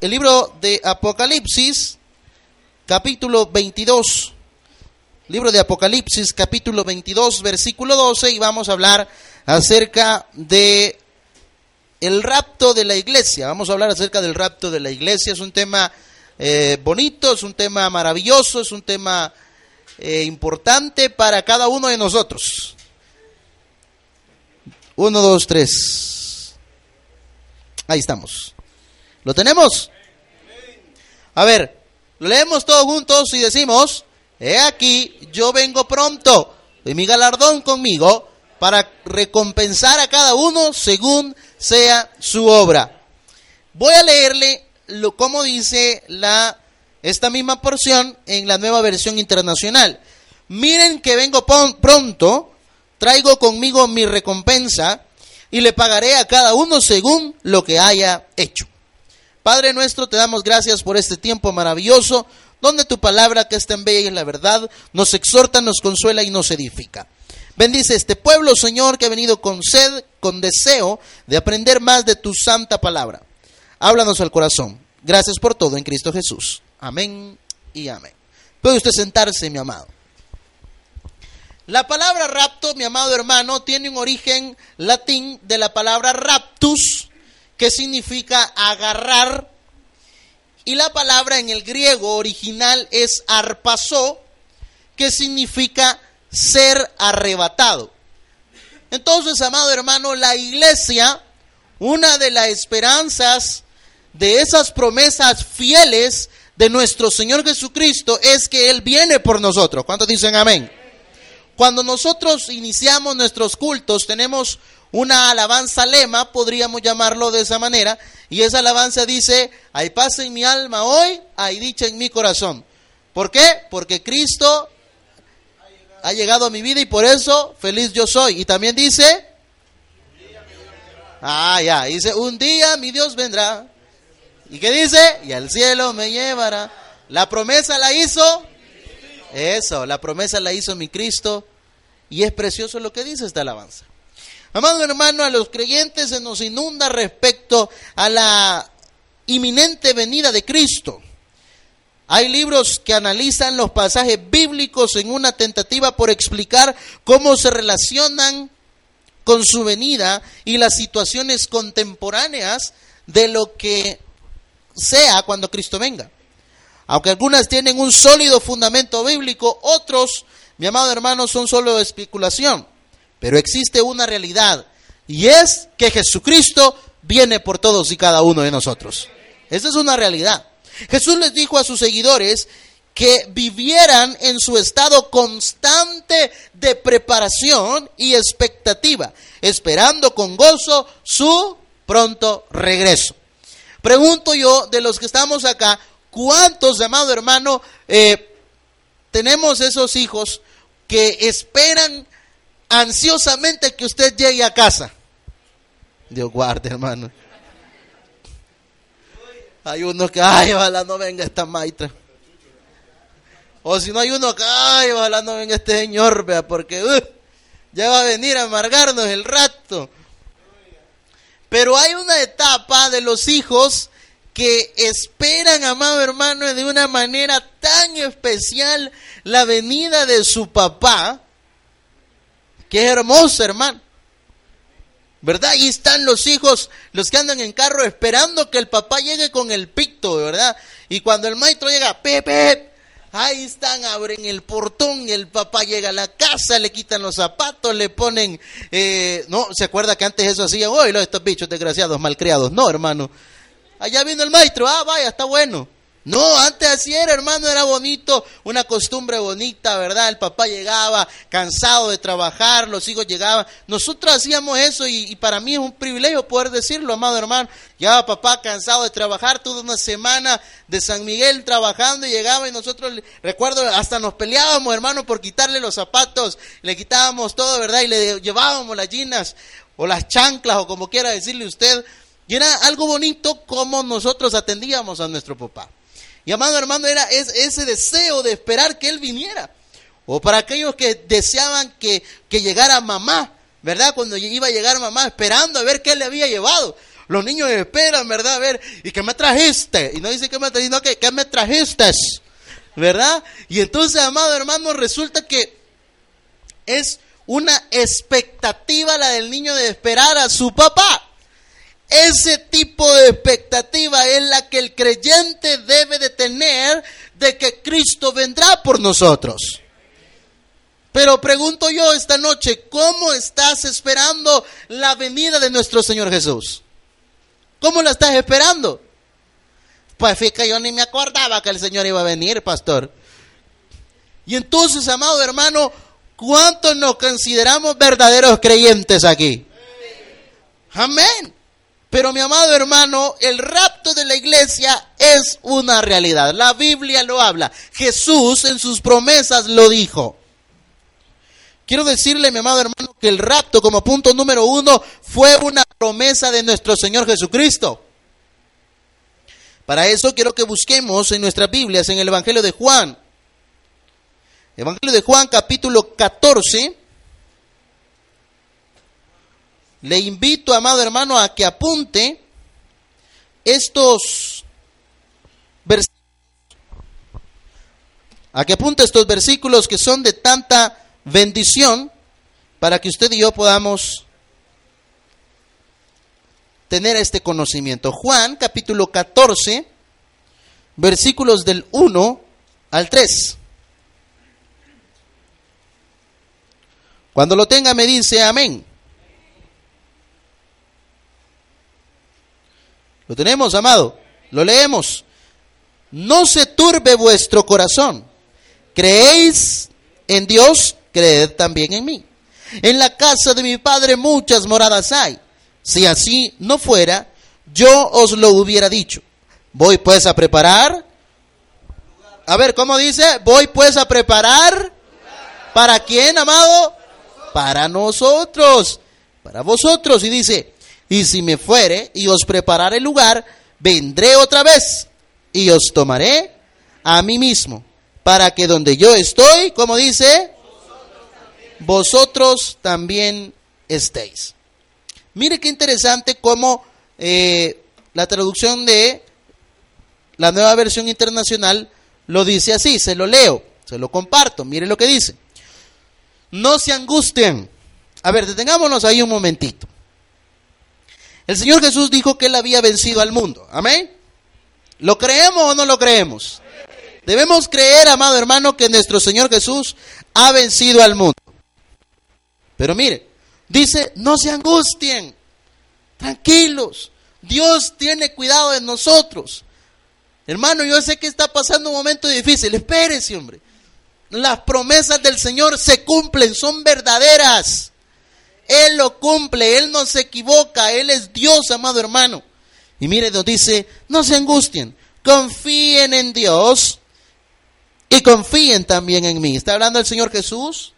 El libro de Apocalipsis, capítulo 22. Libro de Apocalipsis, capítulo 22, versículo 12, y vamos a hablar acerca de el rapto de la iglesia. Vamos a hablar acerca del rapto de la iglesia. Es un tema eh, bonito, es un tema maravilloso, es un tema eh, importante para cada uno de nosotros. Uno, dos, tres. Ahí estamos. ¿Lo tenemos? A ver, lo leemos todos juntos y decimos, he aquí, yo vengo pronto, y mi galardón conmigo, para recompensar a cada uno según sea su obra. Voy a leerle lo, como dice la, esta misma porción en la nueva versión internacional. Miren que vengo pronto, traigo conmigo mi recompensa y le pagaré a cada uno según lo que haya hecho. Padre nuestro, te damos gracias por este tiempo maravilloso, donde tu palabra, que es tan bella y es la verdad, nos exhorta, nos consuela y nos edifica. Bendice este pueblo, Señor, que ha venido con sed, con deseo de aprender más de tu santa palabra. Háblanos al corazón. Gracias por todo en Cristo Jesús. Amén y amén. Puede usted sentarse, mi amado. La palabra rapto, mi amado hermano, tiene un origen latín de la palabra raptus, que significa agarrar, y la palabra en el griego original es arpazo, que significa ser arrebatado. Entonces, amado hermano, la iglesia, una de las esperanzas de esas promesas fieles de nuestro Señor Jesucristo es que Él viene por nosotros. ¿Cuántos dicen amén? Cuando nosotros iniciamos nuestros cultos, tenemos una alabanza lema, podríamos llamarlo de esa manera, y esa alabanza dice, hay paz en mi alma hoy, hay dicha en mi corazón. ¿Por qué? Porque Cristo ha llegado a mi vida y por eso feliz yo soy. Y también dice, ah, ya, dice, un día mi Dios vendrá. ¿Y qué dice? Y al cielo me llevará. La promesa la hizo eso, la promesa la hizo mi Cristo y es precioso lo que dice esta alabanza. Amado hermano, a los creyentes se nos inunda respecto a la inminente venida de Cristo. Hay libros que analizan los pasajes bíblicos en una tentativa por explicar cómo se relacionan con su venida y las situaciones contemporáneas de lo que sea cuando Cristo venga. Aunque algunas tienen un sólido fundamento bíblico, otros, mi amado hermano, son solo especulación. Pero existe una realidad y es que Jesucristo viene por todos y cada uno de nosotros. Esa es una realidad. Jesús les dijo a sus seguidores que vivieran en su estado constante de preparación y expectativa, esperando con gozo su pronto regreso. Pregunto yo, de los que estamos acá, ¿Cuántos, amado hermano, eh, tenemos esos hijos que esperan ansiosamente que usted llegue a casa? Dios guarde, hermano. Hay uno que, ay, ojalá no venga esta maitra. O si no hay uno que, ay, ojalá no venga este señor, vea, porque uh, ya va a venir a amargarnos el rato. Pero hay una etapa de los hijos que esperan, amado hermano, de una manera tan especial la venida de su papá, es hermoso, hermano. ¿Verdad? Ahí están los hijos, los que andan en carro esperando que el papá llegue con el picto, ¿verdad? Y cuando el maestro llega, Pepe, ahí están, abren el portón el papá llega a la casa, le quitan los zapatos, le ponen, eh, no, ¿se acuerda que antes eso hacía? Oye, estos bichos desgraciados, malcriados. No, hermano. Allá vino el maestro, ah, vaya, está bueno. No, antes así era, hermano, era bonito, una costumbre bonita, ¿verdad? El papá llegaba cansado de trabajar, los hijos llegaban. Nosotros hacíamos eso y, para mí es un privilegio poder decirlo, amado hermano. Llegaba papá cansado de trabajar, toda una semana de San Miguel trabajando y llegaba y nosotros, recuerdo, hasta nos peleábamos, hermano, por quitarle los zapatos, le quitábamos todo, ¿verdad? Y le llevábamos las ginas o las chanclas o como quiera decirle usted. Y era algo bonito como nosotros atendíamos a nuestro papá. Y amado hermano, era ese deseo de esperar que Él viniera. O para aquellos que deseaban que, llegara mamá, ¿verdad? Cuando iba a llegar mamá, esperando a ver qué le había llevado. Los niños esperan, ¿verdad? A ver, ¿y qué me trajiste? Y no dice que me trajiste, sino que ¿qué me trajiste? ¿Verdad? Y entonces, amado hermano, resulta que es una expectativa la del niño de esperar a su papá. Ese tipo de expectativa es la que el creyente debe de tener de que Cristo vendrá por nosotros. Pero pregunto yo esta noche, ¿cómo estás esperando la venida de nuestro Señor Jesús? ¿Cómo la estás esperando? Pues fíjate, yo ni me acordaba que el Señor iba a venir, pastor. Y entonces, amado hermano, ¿cuántos nos consideramos verdaderos creyentes aquí? Amén. Pero mi amado hermano, el rapto de la iglesia es una realidad. La Biblia lo habla. Jesús en sus promesas lo dijo. Quiero decirle, mi amado hermano, que el rapto como punto número uno fue una promesa de nuestro Señor Jesucristo. Para eso quiero que busquemos en nuestras Biblias, en el Evangelio de Juan. Evangelio de Juan capítulo 14 le invito, amado hermano, a que apunte estos versículos, a que apunte estos versículos que son de tanta bendición para que usted y yo podamos tener este conocimiento. Juan capítulo 14, versículos del 1 al 3. Cuando lo tenga me dice amén. Lo tenemos, amado. Lo leemos. No se turbe vuestro corazón. Creéis en Dios, creed también en mí. En la casa de mi Padre muchas moradas hay. Si así no fuera, yo os lo hubiera dicho. Voy pues a preparar. A ver, ¿cómo dice? Voy pues a preparar. ¿Para quién, amado? Para nosotros. Para vosotros. Y dice, y si me fuere y os prepararé el lugar, vendré otra vez y os tomaré a mí mismo, para que donde yo estoy, como dice, vosotros también, estéis. Mire qué interesante cómo eh, la traducción de la nueva versión internacional lo dice así, se lo leo, se lo comparto, mire lo que dice. No se angustien. A ver, detengámonos ahí un momentito. El Señor Jesús dijo que Él había vencido al mundo. Amén. ¿Lo creemos o no lo creemos? Debemos creer, amado hermano, que nuestro Señor Jesús ha vencido al mundo. Pero mire, dice, no se angustien, tranquilos, Dios tiene cuidado de nosotros. Hermano, yo sé que está pasando un momento difícil, espérese, hombre. Las promesas del Señor se cumplen, son verdaderas. Él lo cumple, Él no se equivoca, Él es Dios, amado hermano. Y mire, nos dice, no se angustien, confíen en Dios y confíen también en mí. ¿Está hablando el Señor Jesús?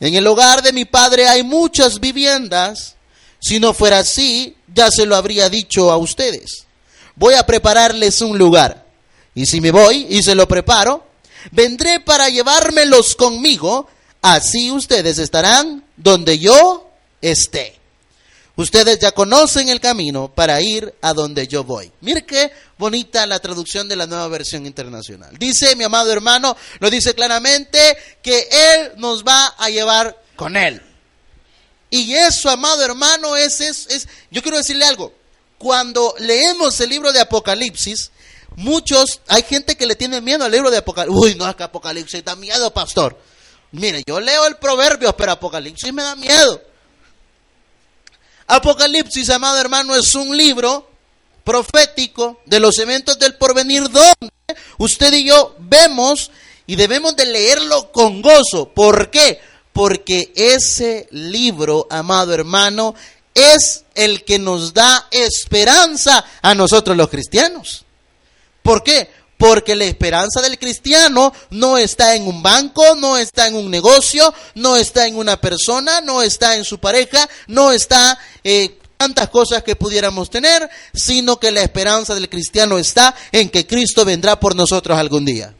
En el hogar de mi Padre hay muchas viviendas. Si no fuera así, ya se lo habría dicho a ustedes. Voy a prepararles un lugar. Y si me voy y se lo preparo, vendré para llevármelos conmigo así ustedes estarán donde yo esté. Ustedes ya conocen el camino para ir a donde yo voy. Mire qué bonita la traducción de la nueva versión internacional. Dice mi amado hermano, lo dice claramente, que Él nos va a llevar con Él. Y eso, amado hermano, es, es, es, yo quiero decirle algo. Cuando leemos el libro de Apocalipsis, muchos, hay gente que le tiene miedo al libro de Apocalipsis. Uy, no, es que Apocalipsis da miedo, pastor. Mire, yo leo el proverbio, pero Apocalipsis me da miedo. Apocalipsis, amado hermano, es un libro profético de los eventos del porvenir donde usted y yo vemos y debemos de leerlo con gozo. ¿Por qué? Porque ese libro, amado hermano, es el que nos da esperanza a nosotros los cristianos. ¿Por qué? Porque la esperanza del cristiano no está en un banco, no está en un negocio, no está en una persona, no está en su pareja, no está eh, tantas cosas que pudiéramos tener, sino que la esperanza del cristiano está en que Cristo vendrá por nosotros algún día.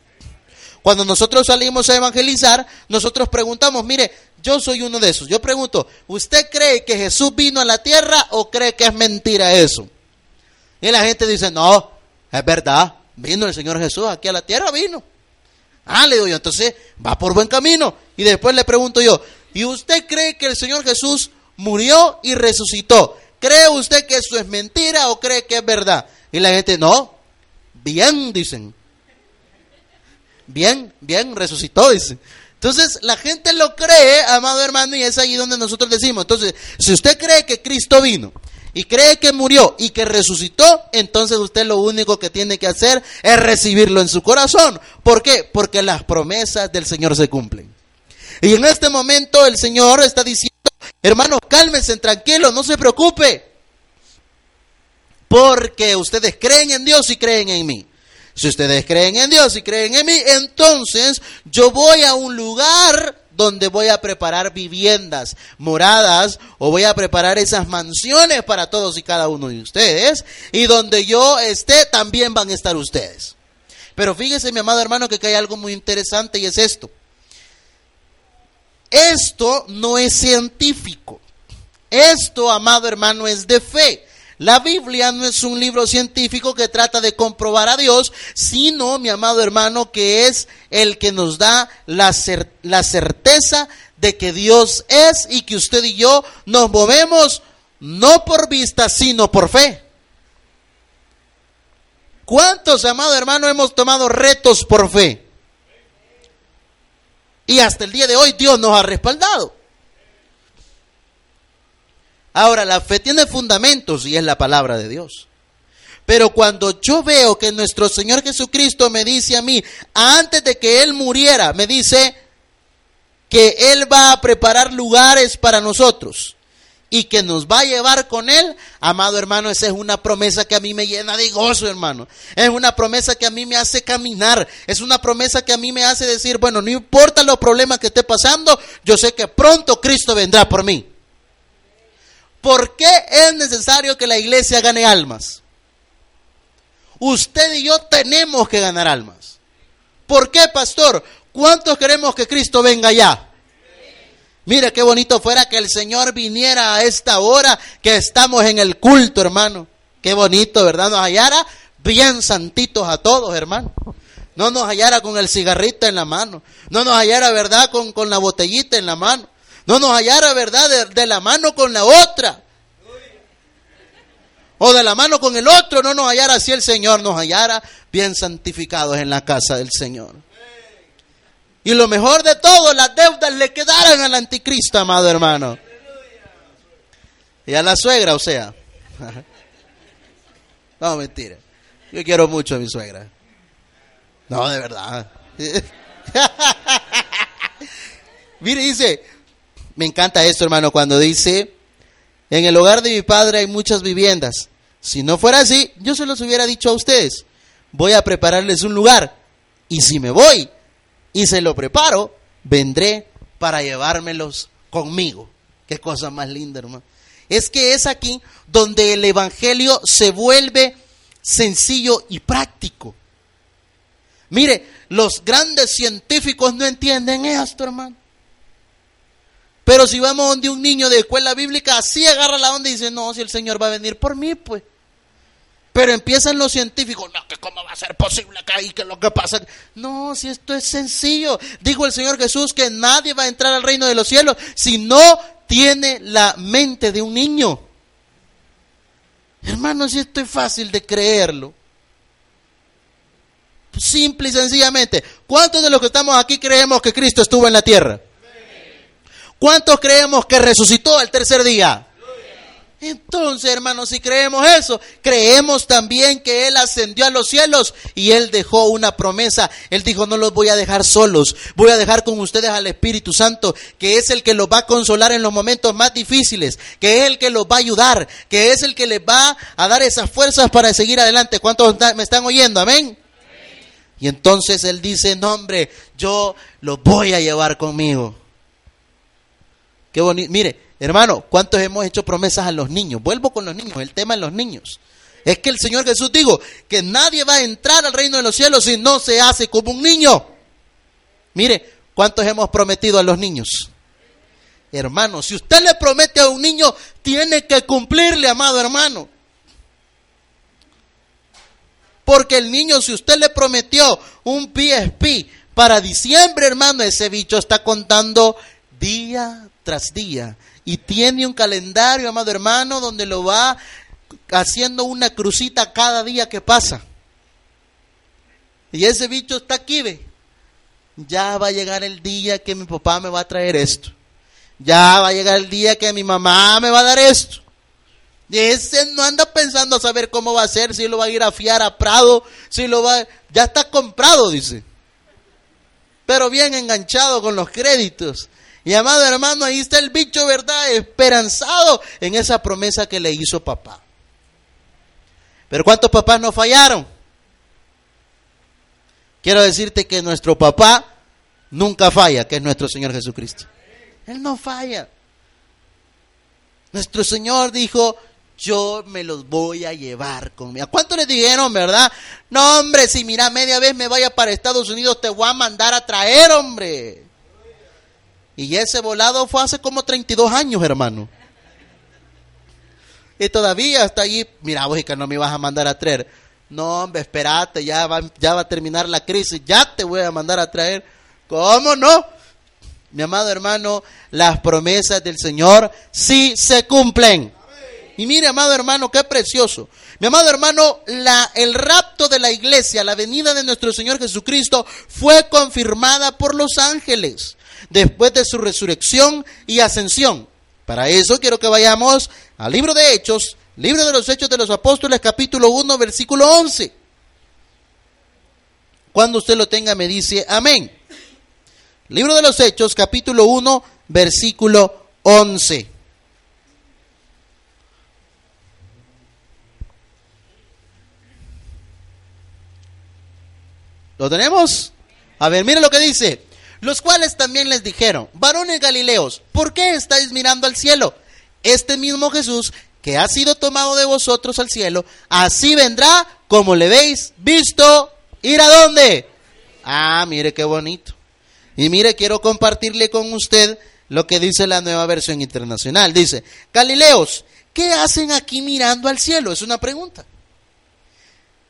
Cuando nosotros salimos a evangelizar, nosotros preguntamos, mire, yo soy uno de esos. Yo pregunto, ¿usted cree que Jesús vino a la tierra o cree que es mentira eso? Y la gente dice, no, es verdad, vino el Señor Jesús aquí a la tierra, vino. Ah, le digo yo, entonces va por buen camino. Y después le pregunto yo, ¿y usted cree que el Señor Jesús murió y resucitó? ¿Cree usted que eso es mentira o cree que es verdad? Y la gente, no, bien, dicen. Bien, bien, resucitó, dicen. Entonces, la gente lo cree, amado hermano, y es ahí donde nosotros decimos. Entonces, si usted cree que Cristo vino y cree que murió y que resucitó, entonces usted lo único que tiene que hacer es recibirlo en su corazón. ¿Por qué? Porque las promesas del Señor se cumplen. Y en este momento el Señor está diciendo, hermanos, cálmense, tranquilos, no se preocupe. Porque ustedes creen en Dios y creen en mí. Si ustedes creen en Dios y creen en mí, entonces yo voy a un lugar donde voy a preparar viviendas, moradas, o voy a preparar esas mansiones para todos y cada uno de ustedes, y donde yo esté, también van a estar ustedes. Pero fíjese, mi amado hermano, que hay algo muy interesante y es esto. Esto no es científico. Esto, amado hermano, es de fe. La Biblia no es un libro científico que trata de comprobar a Dios, sino, mi amado hermano, que es el que nos da la, la certeza de que Dios es y que usted y yo nos movemos no por vista, sino por fe. ¿Cuántos, amado hermano, hemos tomado retos por fe? Y hasta el día de hoy Dios nos ha respaldado. Ahora, la fe tiene fundamentos y es la palabra de Dios. Pero cuando yo veo que nuestro Señor Jesucristo me dice a mí, antes de que Él muriera, me dice que Él va a preparar lugares para nosotros y que nos va a llevar con Él, amado hermano, esa es una promesa que a mí me llena de gozo, hermano. Es una promesa que a mí me hace caminar. Es una promesa que a mí me hace decir, bueno, no importa los problemas que esté pasando, yo sé que pronto Cristo vendrá por mí. ¿Por qué es necesario que la iglesia gane almas? Usted y yo tenemos que ganar almas. ¿Por qué, pastor? ¿Cuántos queremos que Cristo venga ya? Mire qué bonito fuera que el Señor viniera a esta hora que estamos en el culto, hermano. Qué bonito, ¿verdad? Nos hallara bien santitos a todos, hermano. No nos hallara con el cigarrito en la mano. No nos hallara, ¿verdad? Con, con la botellita en la mano no nos hallara, ¿verdad?, de, la mano con la otra. O de la mano con el otro, no nos hallara así el Señor, nos hallara bien santificados en la casa del Señor. Y lo mejor de todo, las deudas le quedaran al anticristo, amado hermano. Y a la suegra, o sea. No, mentira. Yo quiero mucho a mi suegra. No, de verdad. Mire, dice, me encanta esto, hermano, cuando dice, en el hogar de mi padre hay muchas viviendas. Si no fuera así, yo se los hubiera dicho a ustedes. Voy a prepararles un lugar. Y si me voy y se lo preparo, vendré para llevármelos conmigo. Qué cosa más linda, hermano. Es que es aquí donde el Evangelio se vuelve sencillo y práctico. Mire, los grandes científicos no entienden esto, hermano. Pero si vamos donde un niño de escuela bíblica, así agarra la onda y dice, no, si el Señor va a venir por mí, pues. Pero empiezan los científicos, no, que cómo va a ser posible que ahí, que lo que pasa. No, si esto es sencillo. Dijo el Señor Jesús que nadie va a entrar al reino de los cielos si no tiene la mente de un niño. Hermano, si esto es fácil de creerlo. Simple y sencillamente, ¿cuántos de los que estamos aquí creemos que Cristo estuvo en la tierra? ¿Cuántos creemos que resucitó al tercer día? Entonces, hermanos, si creemos eso, creemos también que Él ascendió a los cielos y Él dejó una promesa. Él dijo, no los voy a dejar solos, voy a dejar con ustedes al Espíritu Santo, que es el que los va a consolar en los momentos más difíciles, que es el que los va a ayudar, que es el que les va a dar esas fuerzas para seguir adelante. ¿Cuántos me están oyendo? Amén. Y entonces Él dice, no hombre, yo los voy a llevar conmigo. Qué bonito. Mire, Hermano, ¿cuántos hemos hecho promesas a los niños? Vuelvo con los niños, el tema de los niños. Es que el Señor Jesús dijo que nadie va a entrar al reino de los cielos si no se hace como un niño. Mire, ¿cuántos hemos prometido a los niños? Hermano, si usted le promete a un niño, tiene que cumplirle, amado hermano. Porque el niño, si usted le prometió un PSP para diciembre, hermano, ese bicho está contando día tras día y tiene un calendario, amado hermano, donde lo va haciendo una crucita cada día que pasa. Y ese bicho está aquí, ve. Ya va a llegar el día que mi papá me va a traer esto. Ya va a llegar el día que mi mamá me va a dar esto. Y ese no anda pensando a saber cómo va a ser, si lo va a ir a fiar a Prado, si lo va... Ya está comprado, dice. Pero bien enganchado con los créditos. Y amado hermano, ahí está el bicho, ¿verdad? Esperanzado en esa promesa que le hizo papá. Pero ¿cuántos papás no fallaron? Quiero decirte que nuestro papá nunca falla, que es nuestro Señor Jesucristo. Él no falla. Nuestro Señor dijo, yo me los voy a llevar conmigo. ¿A cuánto le dijeron, verdad? No, hombre, si mira, media vez me vaya para Estados Unidos, te voy a mandar a traer, hombre. Y ese volado fue hace como 32 años, hermano. Y todavía está ahí, mira, vos que no me vas a mandar a traer. No, hombre, espérate, ya va, ya va a terminar la crisis, ya te voy a mandar a traer. ¿Cómo no? Mi amado hermano, las promesas del Señor sí se cumplen. Y mire, amado hermano, qué precioso. Mi amado hermano, la, el rapto de la iglesia, la venida de nuestro Señor Jesucristo, fue confirmada por los ángeles después de su resurrección y ascensión. Para eso quiero que vayamos al libro de Hechos, libro de los Hechos de los Apóstoles, capítulo 1, versículo 11. Cuando usted lo tenga, me dice amén. Libro de los Hechos, capítulo 1, versículo 11. ¿Lo tenemos? A ver, mire lo que dice los cuales también les dijeron, varones galileos, ¿por qué estáis mirando al cielo? Este mismo Jesús que ha sido tomado de vosotros al cielo, así vendrá como le veis visto ir a dónde. Ah, mire qué bonito. Y mire, quiero compartirle con usted lo que dice la nueva versión internacional. Dice, Galileos, ¿qué hacen aquí mirando al cielo? Es una pregunta.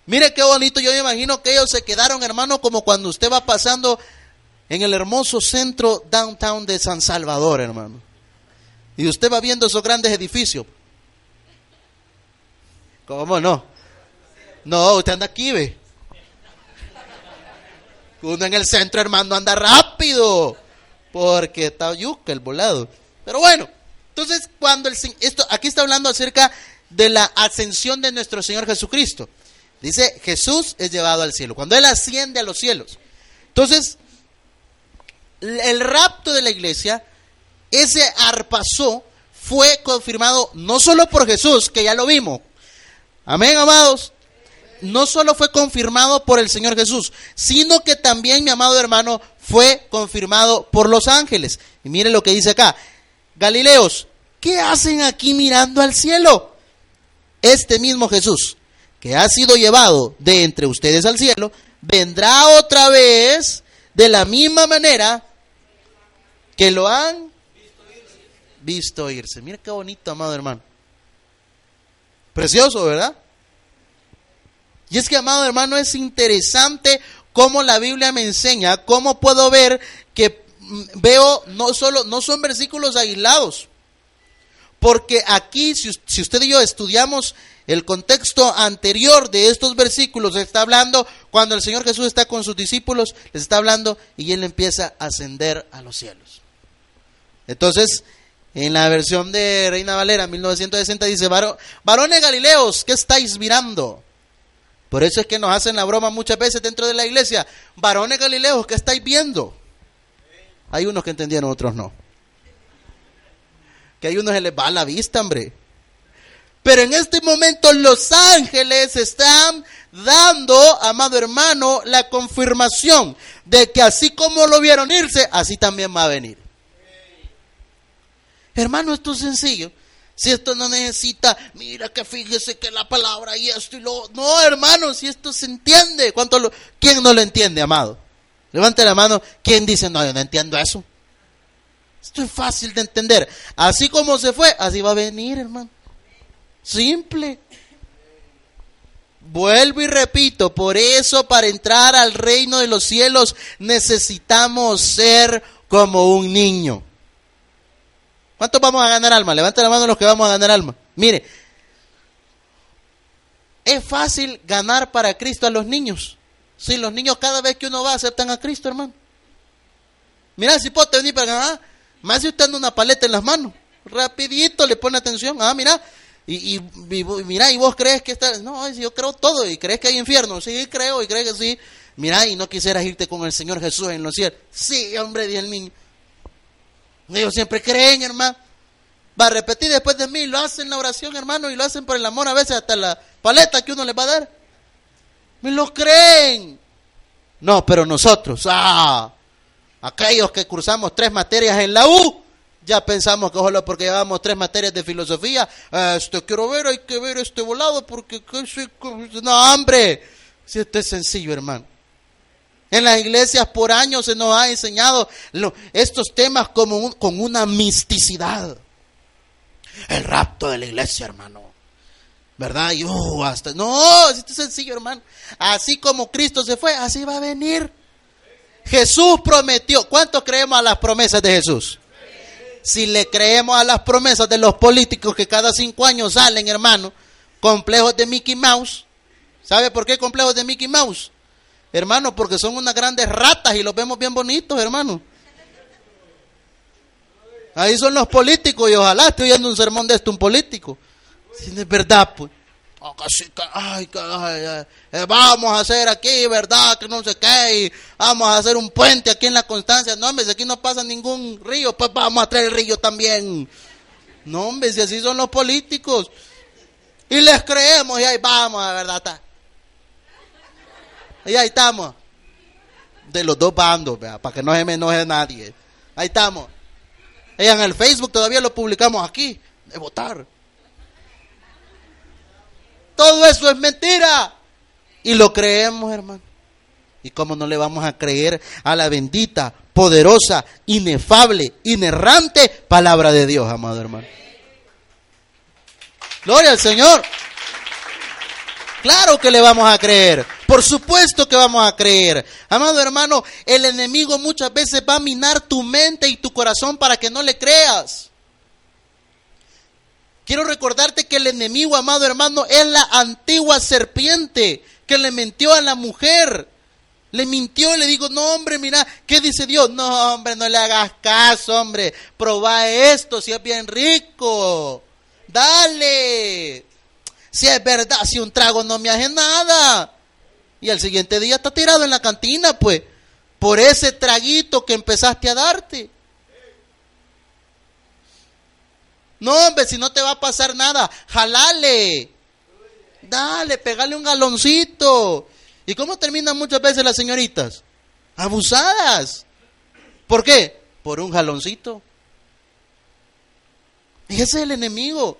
Mire qué bonito, yo me imagino que ellos se quedaron, hermano, como cuando usted va pasando en el hermoso centro downtown de San Salvador, hermano. Y usted va viendo esos grandes edificios. ¿Cómo no? No, usted anda aquí, ve. Uno en el centro, hermano, anda rápido. Porque está yuca el volado. Pero bueno, entonces cuando el esto aquí está hablando acerca de la ascensión de nuestro Señor Jesucristo. Dice, Jesús es llevado al cielo. Cuando Él asciende a los cielos. Entonces, el rapto de la iglesia, ese arpasó, fue confirmado no solo por Jesús, que ya lo vimos. Amén, amados. No solo fue confirmado por el Señor Jesús, sino que también, mi amado hermano, fue confirmado por los ángeles. Y mire lo que dice acá. Galileos, ¿qué hacen aquí mirando al cielo? Este mismo Jesús, que ha sido llevado de entre ustedes al cielo, vendrá otra vez de la misma manera que lo han visto irse. Mira qué bonito, amado hermano. Precioso, ¿verdad? Y es que, amado hermano, es interesante cómo la Biblia me enseña, cómo puedo ver que mm, veo no solo, no son versículos aislados, porque aquí, si, si usted y yo estudiamos el contexto anterior de estos versículos, está hablando cuando el Señor Jesús está con sus discípulos, les está hablando y él empieza a ascender a los cielos. Entonces, En la versión de Reina Valera 1960 dice, varones Galileos, ¿qué estáis mirando? Por eso es que nos hacen la broma muchas veces dentro de la iglesia. Varones Galileos, ¿qué estáis viendo? Hay unos que entendieron, otros no. Que hay unos que les va a la vista, hombre. Pero en este momento los ángeles están dando, amado hermano, la confirmación de que así como lo vieron irse, así también va a venir. Hermano, esto es sencillo. Si esto no necesita, mira que fíjese que la palabra y esto y lo. No, hermano, si esto se entiende. ¿Cuánto lo, ¿Quién no lo entiende, amado? Levante la mano. ¿Quién dice, no, yo no entiendo eso? Esto es fácil de entender. Así como se fue, así va a venir, hermano. Simple. Vuelvo y repito, por eso para entrar al reino de los cielos necesitamos ser como un niño. ¿Cuántos vamos a ganar alma? Levanta la mano los que vamos a ganar alma. Mire, es fácil ganar para Cristo a los niños. Si los niños cada vez que uno va aceptan a Cristo, hermano. Mira, si puedo venir para ganar, más si usted anda una paleta en las manos. Rapidito le pone atención. Ah, mira, y, mira, y vos crees que está, no, yo creo todo, y crees que hay infierno, sí, creo, y crees que sí. Mira, y no quisieras irte con el Señor Jesús en los cielos. Sí, hombre, dice el niño. Ellos siempre creen, hermano. Va a repetir después de mí, lo hacen la oración, hermano, y lo hacen por el amor, a veces hasta la paleta que uno les va a dar. Me lo creen. No, pero nosotros, ah, aquellos que cursamos tres materias en la U, ya pensamos que solo porque llevamos tres materias de filosofía, esto quiero ver, hay que ver este volado, porque, no, hombre, si esto es sencillo, hermano. En las iglesias por años se nos ha enseñado estos temas como con una misticidad. El rapto de la iglesia, hermano. ¿Verdad? Y, uh, hasta, no, esto es sencillo, hermano. Así como Cristo se fue, así va a venir. Jesús prometió. ¿Cuántos creemos a las promesas de Jesús? Si le creemos a las promesas de los políticos que cada cinco años salen, hermano, complejos de Mickey Mouse. ¿Sabe por qué complejos de Mickey Mouse? Hermano, porque son unas grandes ratas y los vemos bien bonitos, hermano. Ahí son los políticos y ojalá esté oyendo un sermón de esto un político. Si es verdad, pues. Oh, ay, eh, vamos a hacer aquí, ¿verdad? Que no sé qué. vamos a hacer un puente aquí en la Constancia. No, hombre, si aquí no pasa ningún río, pues vamos a traer el río también. No, hombre, si así son los políticos. Y les creemos y ahí vamos, de verdad. Y ahí estamos. De los dos bandos, para que no se me enoje nadie. Ahí estamos. Y en el Facebook todavía lo publicamos aquí, de votar. Todo eso es mentira. Y lo creemos, hermano. ¿Y cómo no le vamos a creer a la bendita, poderosa, inefable, inerrante palabra de Dios, amado hermano? Gloria al Señor. Claro que le vamos a creer. Por supuesto que vamos a creer. Amado hermano, el enemigo muchas veces va a minar tu mente y tu corazón para que no le creas. Quiero recordarte que el enemigo, amado hermano, es la antigua serpiente que le mintió a la mujer. Le mintió le digo, no hombre, mira, ¿qué dice Dios? No hombre, no le hagas caso, hombre. Proba esto, si es bien rico. Dale. Si es verdad, si un trago no me hace nada. Y al siguiente día está tirado en la cantina, pues, por ese traguito que empezaste a darte. No, hombre, si no te va a pasar nada, jalale. Dale, pegale un galoncito. ¿Y cómo terminan muchas veces las señoritas? Abusadas. ¿Por qué? Por un jaloncito. Y ese es el enemigo.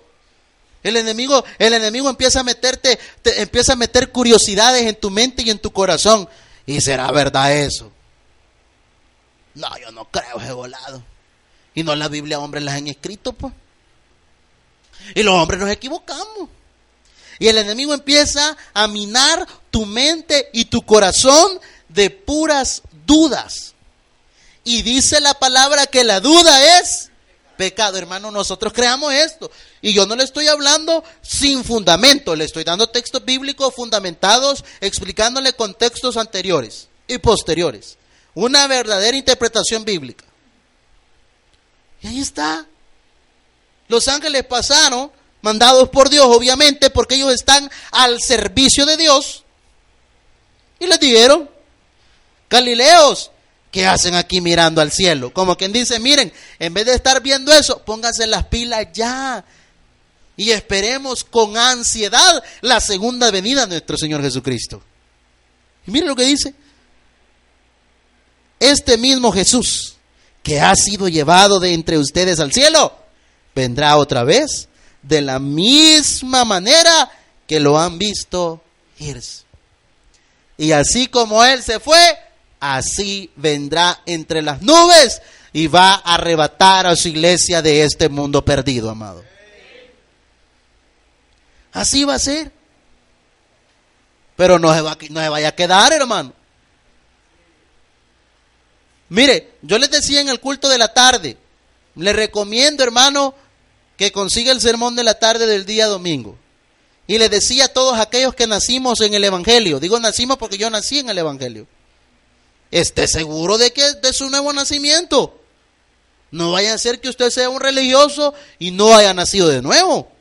El enemigo, el enemigo empieza a meterte, empieza a meter curiosidades en tu mente y en tu corazón. ¿Y será verdad eso? No, yo no creo ese volado. Y no la Biblia, hombres, las han escrito, pues. Y los hombres nos equivocamos. Y el enemigo empieza a minar tu mente y tu corazón de puras dudas. Y dice la palabra que la duda es pecado. Hermano, nosotros creamos esto. Y yo no le estoy hablando sin fundamento, le estoy dando textos bíblicos fundamentados, explicándole contextos anteriores y posteriores. Una verdadera interpretación bíblica. Y ahí está. Los ángeles pasaron, mandados por Dios, obviamente, porque ellos están al servicio de Dios. Y les dijeron, Galileos, ¿qué hacen aquí mirando al cielo? Como quien dice, miren, en vez de estar viendo eso, pónganse las pilas ya. Y esperemos con ansiedad la segunda venida de nuestro Señor Jesucristo. Y miren lo que dice. Este mismo Jesús, que ha sido llevado de entre ustedes al cielo, vendrá otra vez de la misma manera que lo han visto irse. Y así como Él se fue, así vendrá entre las nubes y va a arrebatar a su iglesia de este mundo perdido, amado. Así va a ser. Pero no se, va, no se vaya a quedar, hermano. Mire, yo les decía en el culto de la tarde, le recomiendo, hermano, que consiga el sermón de la tarde del día domingo. Y le decía a todos aquellos que nacimos en el Evangelio, digo nacimos porque yo nací en el Evangelio, esté seguro de que de su nuevo nacimiento. No vaya a ser que usted sea un religioso y no haya nacido de nuevo.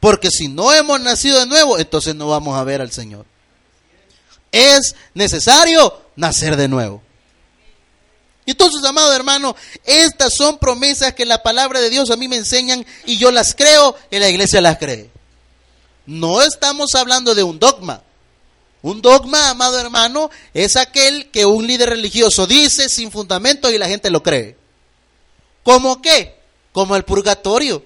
Porque si no hemos nacido de nuevo, entonces no vamos a ver al Señor es necesario nacer de nuevo. Entonces, amado hermano, estas son promesas que la palabra de Dios a mí me enseñan y yo las creo y la iglesia las cree. No estamos hablando de un dogma. Un dogma, amado hermano, es aquel que un líder religioso dice sin fundamento y la gente lo cree. ¿Cómo qué? Como el purgatorio.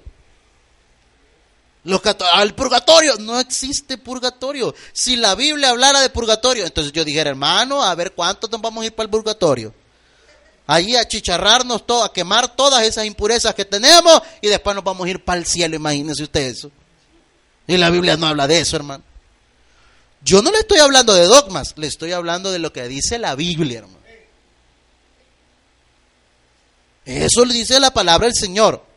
Al purgatorio, no existe purgatorio. Si la Biblia hablara de purgatorio, entonces yo dijera, hermano, a ver cuántos nos vamos a ir para el purgatorio. Allí a chicharrarnos todo, a quemar todas esas impurezas que tenemos y después nos vamos a ir para el cielo, imagínense usted eso. Y la Biblia no habla de eso, hermano. Yo no le estoy hablando de dogmas, le estoy hablando de lo que dice la Biblia, hermano. Eso le dice la palabra del Señor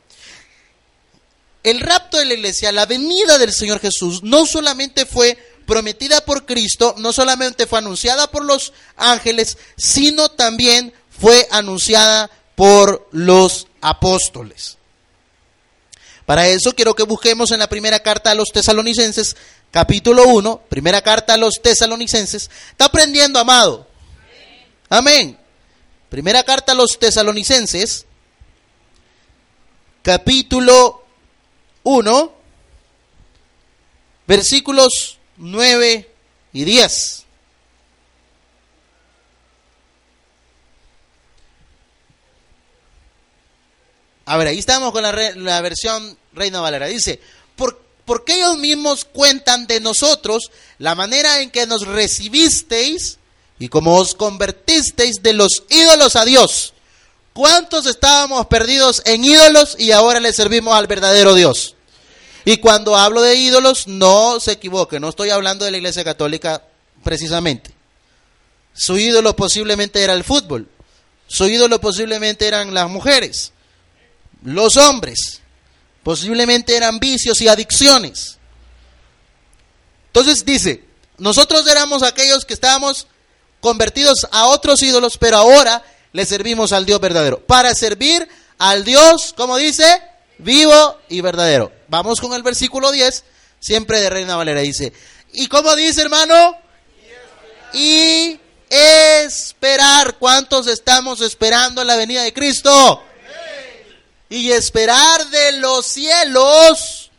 el rapto de la iglesia, la venida del Señor Jesús, no solamente fue prometida por Cristo, no solamente fue anunciada por los ángeles, sino también fue anunciada por los apóstoles. Para eso quiero que busquemos en la primera carta a los tesalonicenses, capítulo 1, primera carta a los tesalonicenses. ¿Está aprendiendo, amado? Amén. Primera carta a los tesalonicenses, capítulo 1, versículos 9 y 10. A ver, ahí estamos con la, la versión Reina Valera. Dice, ¿por, porque ellos mismos cuentan de nosotros la manera en que nos recibisteis y como os convertisteis de los ídolos a Dios? ¿Cuántos estábamos perdidos en ídolos y ahora le servimos al verdadero Dios? Y cuando hablo de ídolos, no se equivoque, no estoy hablando de la Iglesia Católica precisamente. Su ídolo posiblemente era el fútbol, su ídolo posiblemente eran las mujeres, los hombres, posiblemente eran vicios y adicciones. Entonces dice, nosotros éramos aquellos que estábamos convertidos a otros ídolos, pero ahora le servimos al Dios verdadero. Para servir al Dios, como dice, vivo y verdadero. Vamos con el versículo 10, siempre de Reina Valera. Dice, ¿y cómo dice hermano? Y esperar. ¿Cuántos estamos esperando la venida de Cristo? Y esperar de los cielos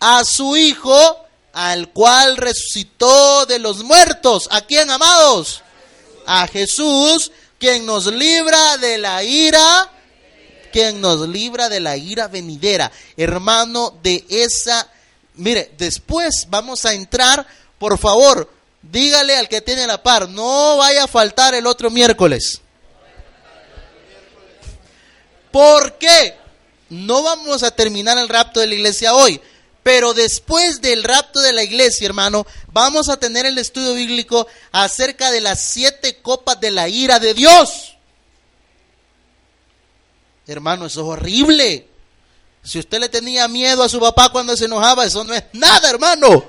a su Hijo, al cual resucitó de los muertos. ¿A quién, amados? A Jesús, quien nos libra de la ira, quien nos libra de la ira venidera. Hermano, de esa... Mire, después vamos a entrar, por favor, dígale al que tiene la par, no vaya a faltar el otro miércoles. ¿Por qué? No vamos a terminar el rapto de la iglesia hoy, pero después del rapto de la iglesia, hermano, vamos a tener el estudio bíblico acerca de las siete copas de la ira de Dios. Hermano, eso es horrible. Si usted le tenía miedo a su papá cuando se enojaba, eso no es nada, hermano.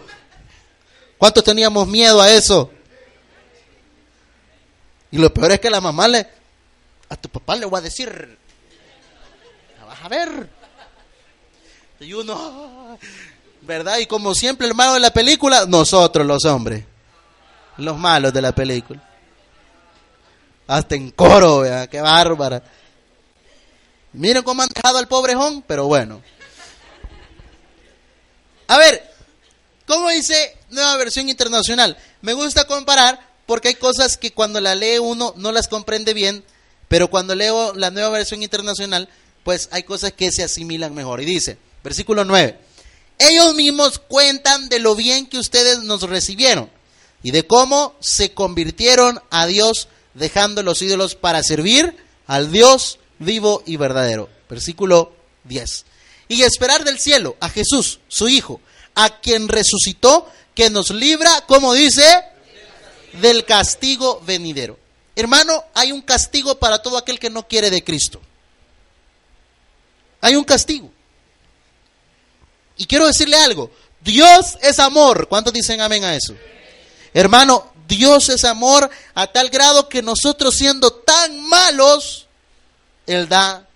¿Cuántos teníamos miedo a eso? Y lo peor es que la mamá le, a tu papá le voy a decir, a ver. Y uno, ¿verdad? Y como siempre el malo de la película, nosotros los hombres, los malos de la película. Hasta en coro, vea, qué bárbara. Miren cómo han dejado al pobre Jon, pero bueno. A ver, ¿cómo dice nueva versión internacional? Me gusta comparar porque hay cosas que cuando la lee uno no las comprende bien, pero cuando leo la nueva versión internacional, pues hay cosas que se asimilan mejor. Y dice, versículo 9, ellos mismos cuentan de lo bien que ustedes nos recibieron y de cómo se convirtieron a Dios dejando los ídolos para servir al Dios vivo y verdadero. Versículo 10. Y esperar del cielo a Jesús, su Hijo, a quien resucitó, que nos libra, como dice, del castigo venidero. Hermano, hay un castigo para todo aquel que no quiere de Cristo. Hay un castigo. Y quiero decirle algo, Dios es amor. ¿Cuántos dicen amén a eso? Hermano, Dios es amor a tal grado que nosotros siendo tan malos, Él da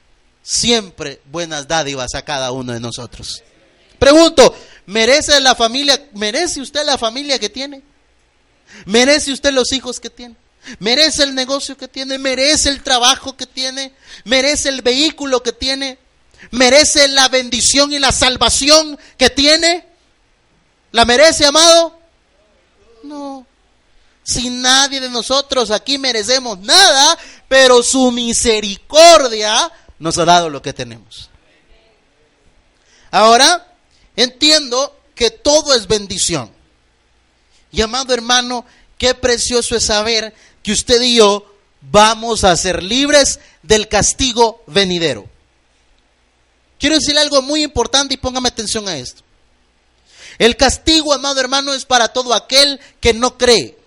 siempre buenas dádivas a cada uno de nosotros. Pregunto, ¿merece la familia, merece usted la familia que tiene? ¿Merece usted los hijos que tiene? ¿Merece el negocio que tiene? ¿Merece el trabajo que tiene? ¿Merece el vehículo que tiene? ¿Merece la bendición y la salvación que tiene? ¿La merece, amado? No. Si nadie de nosotros aquí merecemos nada, pero su misericordia nos ha dado lo que tenemos. Ahora, entiendo que todo es bendición. Y amado hermano, qué precioso es saber que usted y yo vamos a ser libres del castigo venidero. Quiero decir algo muy importante y póngame atención a esto. El castigo, amado hermano, es para todo aquel que no cree.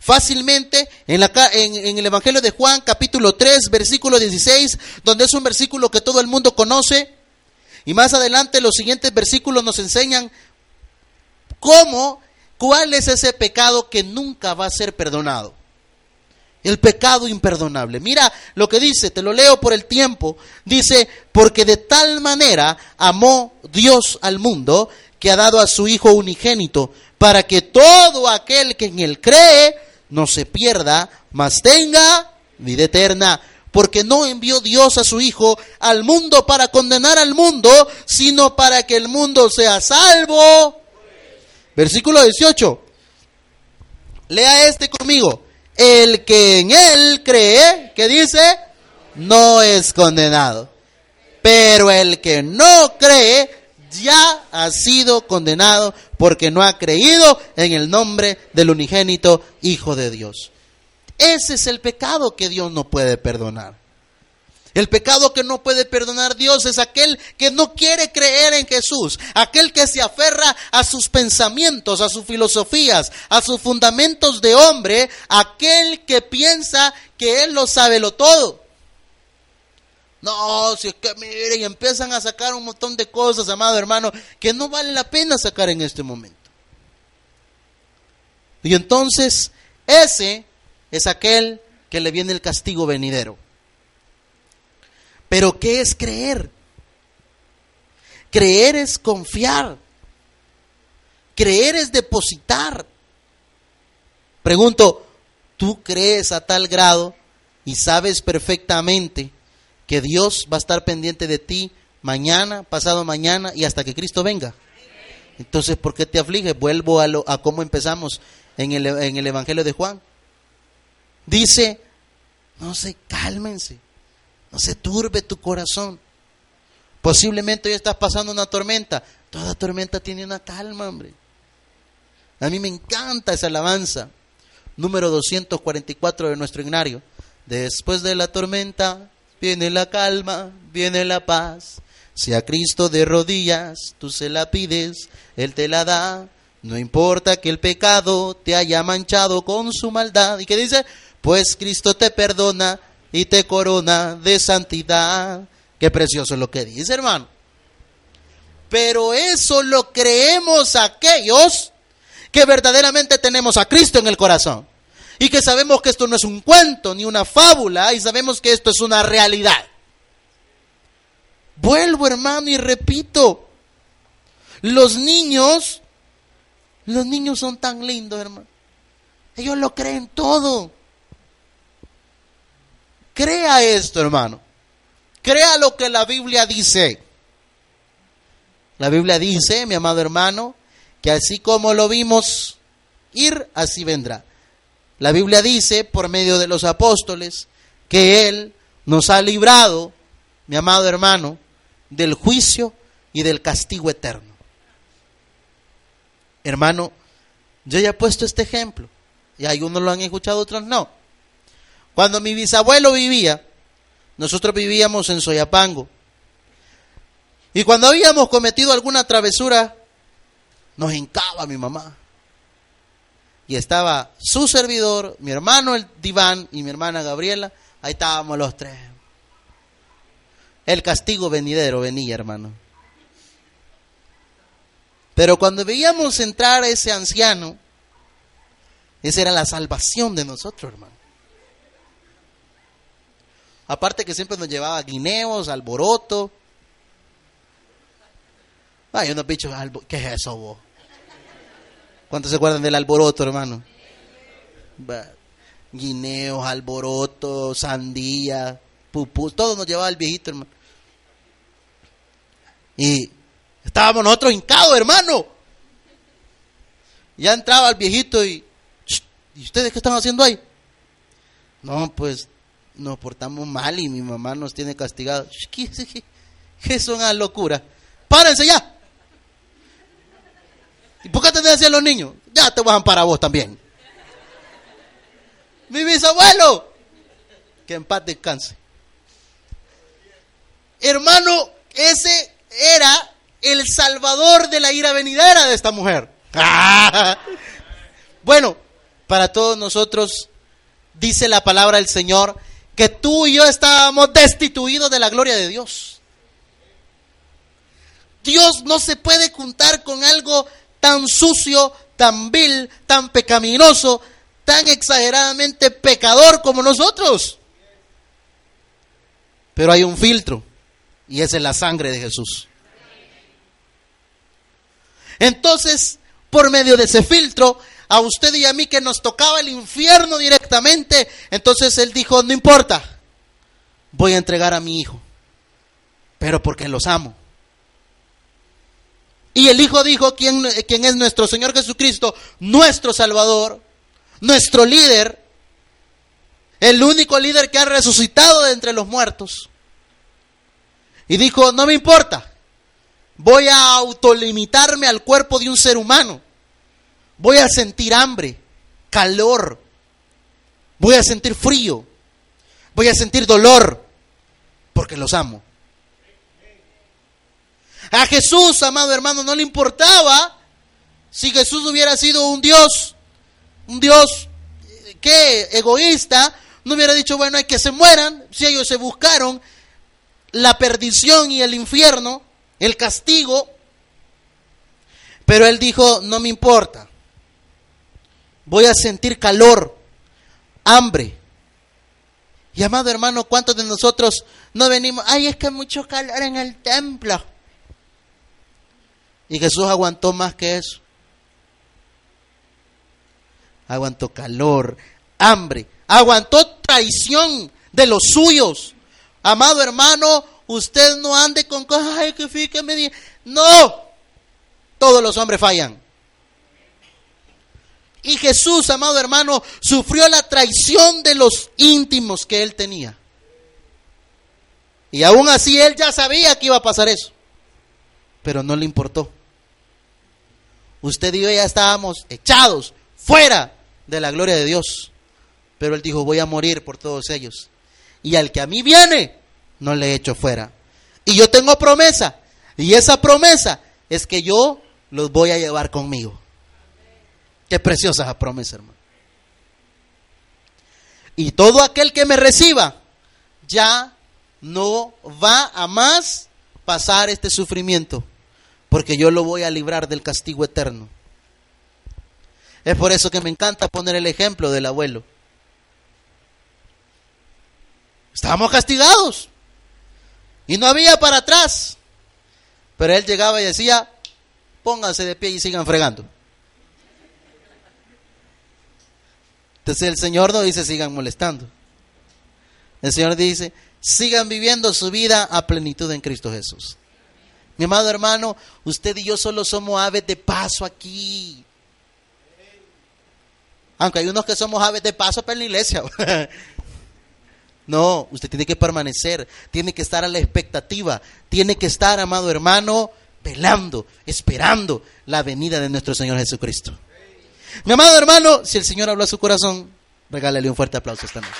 Fácilmente en, la, en, el Evangelio de Juan, capítulo 3, versículo 16, donde es un versículo que todo el mundo conoce. Y más adelante los siguientes versículos nos enseñan cómo, cuál es ese pecado que nunca va a ser perdonado. El pecado imperdonable. Mira lo que dice, te lo leo por el tiempo. Dice, porque de tal manera amó Dios al mundo que ha dado a su Hijo unigénito para que todo aquel que en él cree no se pierda, mas tenga vida eterna. Porque no envió Dios a su Hijo al mundo para condenar al mundo, sino para que el mundo sea salvo. Versículo 18. Lea este conmigo. El que en él cree, ¿qué dice? No es condenado. Pero el que no cree ya ha sido condenado porque no ha creído en el nombre del unigénito Hijo de Dios. Ese es el pecado que Dios no puede perdonar. El pecado que no puede perdonar Dios es aquel que no quiere creer en Jesús, aquel que se aferra a sus pensamientos, a sus filosofías, a sus fundamentos de hombre, aquel que piensa que Él lo sabe lo todo. No, si es que miren, empiezan a sacar un montón de cosas, amado hermano, que no vale la pena sacar en este momento. Y entonces, ese es aquel que le viene el castigo venidero. Pero ¿qué es creer? Creer es confiar. Creer es depositar. Pregunto, ¿tú crees a tal grado y sabes perfectamente que Dios va a estar pendiente de ti mañana, pasado mañana y hasta que Cristo venga. Entonces, ¿por qué te afliges? Vuelvo a, lo, a cómo empezamos en el, en el Evangelio de Juan. Dice, no se cálmense, no se turbe tu corazón. Posiblemente hoy estás pasando una tormenta. Toda tormenta tiene una calma, hombre. A mí me encanta esa alabanza. Número 244 de nuestro ignario. Después de la tormenta viene la calma, viene la paz. Si a Cristo de rodillas tú se la pides, Él te la da. No importa que el pecado te haya manchado con su maldad. ¿Y qué dice? Pues Cristo te perdona y te corona de santidad. Qué precioso lo que dice, hermano. Pero eso lo creemos aquellos que verdaderamente tenemos a Cristo en el corazón y que sabemos que esto no es un cuento ni una fábula y sabemos que esto es una realidad. Vuelvo, hermano, y repito. Los niños, los niños son tan lindos, hermano. Ellos lo creen todo. Crea esto, hermano. Crea lo que la Biblia dice. La Biblia dice, mi amado hermano, que así como lo vimos ir, así vendrá. La Biblia dice, por medio de los apóstoles, que Él nos ha librado, mi amado hermano, del juicio y del castigo eterno. Hermano, yo ya he puesto este ejemplo, y algunos lo han escuchado, otros no. Cuando mi bisabuelo vivía, nosotros vivíamos en Soyapango, y cuando habíamos cometido alguna travesura, nos hincaba mi mamá. Y estaba su servidor, mi hermano el diván y mi hermana Gabriela, ahí estábamos los tres. El castigo venidero venía, hermano. Pero cuando veíamos entrar a ese anciano, esa era la salvación de nosotros, hermano. Aparte que siempre nos llevaba guineos, alboroto. Ay, unos bichos, ¿qué es eso vos? ¿Cuántos se acuerdan del alboroto, hermano? Guineos, alboroto, sandía, pupú, todo nos llevaba el viejito, hermano. Y estábamos nosotros hincados, hermano. Ya entraba el viejito y, ¿y ustedes qué están haciendo ahí? No, pues nos portamos mal y mi mamá nos tiene castigados. ¿Qué, qué, qué es una locura? Párense ya. ¿Y por qué te decían los niños? Ya te vas a amparar vos también. Mi bisabuelo. Que en paz descanse. Hermano, ese era el salvador de la ira venidera de esta mujer. bueno, para todos nosotros dice la palabra del Señor que tú y yo estábamos destituidos de la gloria de Dios. Dios no se puede juntar con algo tan sucio, tan vil, tan pecaminoso, tan exageradamente pecador como nosotros. Pero hay un filtro y esa es la sangre de Jesús. Entonces, por medio de ese filtro, a usted y a mí que nos tocaba el infierno directamente, entonces él dijo, no importa, voy a entregar a mi hijo, pero porque los amo. Y el Hijo dijo, ¿quién, quién es nuestro Señor Jesucristo? Nuestro Salvador, nuestro líder, el único líder que ha resucitado de entre los muertos. Y dijo, no me importa, voy a autolimitarme al cuerpo de un ser humano. Voy a sentir hambre, calor, voy a sentir frío, voy a sentir dolor, porque los amo. A Jesús, amado hermano, no le importaba si Jesús hubiera sido un Dios, un Dios que egoísta, no hubiera dicho, bueno, hay que se mueran, si ellos se buscaron la perdición y el infierno, el castigo, pero él dijo, no me importa, voy a sentir calor, hambre. Y amado hermano, ¿cuántos de nosotros no venimos? Ay, es que mucho calor en el templo. Y Jesús aguantó más que eso. Aguantó calor, hambre, aguantó traición de los suyos. Amado hermano, usted no ande con cosas, ay, que fíjeme No, todos los hombres fallan. Y Jesús, amado hermano, sufrió la traición de los íntimos que él tenía. Y aún así él ya sabía que iba a pasar eso. Pero no le importó. Usted y yo ya estábamos echados fuera de la gloria de Dios. Pero Él dijo, voy a morir por todos ellos. Y al que a mí viene, no le echo fuera. Y yo tengo promesa. Y esa promesa es que yo los voy a llevar conmigo. Qué preciosa esa promesa, hermano. Y todo aquel que me reciba ya no va a más pasar este sufrimiento porque yo lo voy a librar del castigo eterno. Es por eso que me encanta poner el ejemplo del abuelo. Estábamos castigados. Y no había para atrás. Pero él llegaba y decía, pónganse de pie y sigan fregando. Entonces el Señor no dice sigan molestando. El Señor dice, sigan viviendo su vida a plenitud en Cristo Jesús. Mi amado hermano, usted y yo solo somos aves de paso aquí. Aunque hay unos que somos aves de paso para la iglesia. No, usted tiene que permanecer, tiene que estar a la expectativa, tiene que estar, amado hermano, velando, esperando la venida de nuestro Señor Jesucristo. Mi amado hermano, si el Señor habló a su corazón, regálale un fuerte aplauso esta noche.